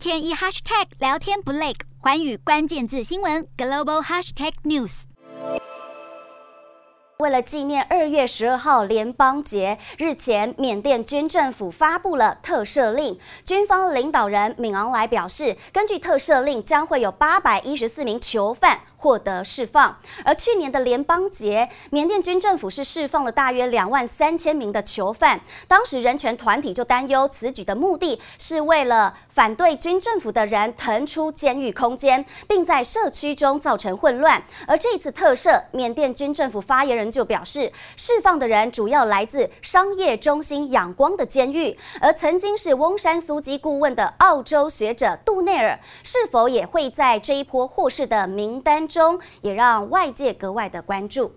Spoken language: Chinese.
天一 hashtag 聊天不累，环宇关键字新闻 global hashtag news。为了纪念二月十二号联邦节，日前缅甸军政府发布了特赦令。军方领导人敏昂莱表示，根据特赦令，将会有八百一十四名囚犯获得释放。而去年的联邦节，缅甸军政府是释放了大约两万三千名的囚犯。当时人权团体就担忧，此举的目的是为了反对军政府的人腾出监狱空间，并在社区中造成混乱。而这次特赦，缅甸军政府发言人。就表示，释放的人主要来自商业中心仰光的监狱，而曾经是翁山苏姬顾问的澳洲学者杜内尔是否也会在这一波获释的名单中，也让外界格外的关注。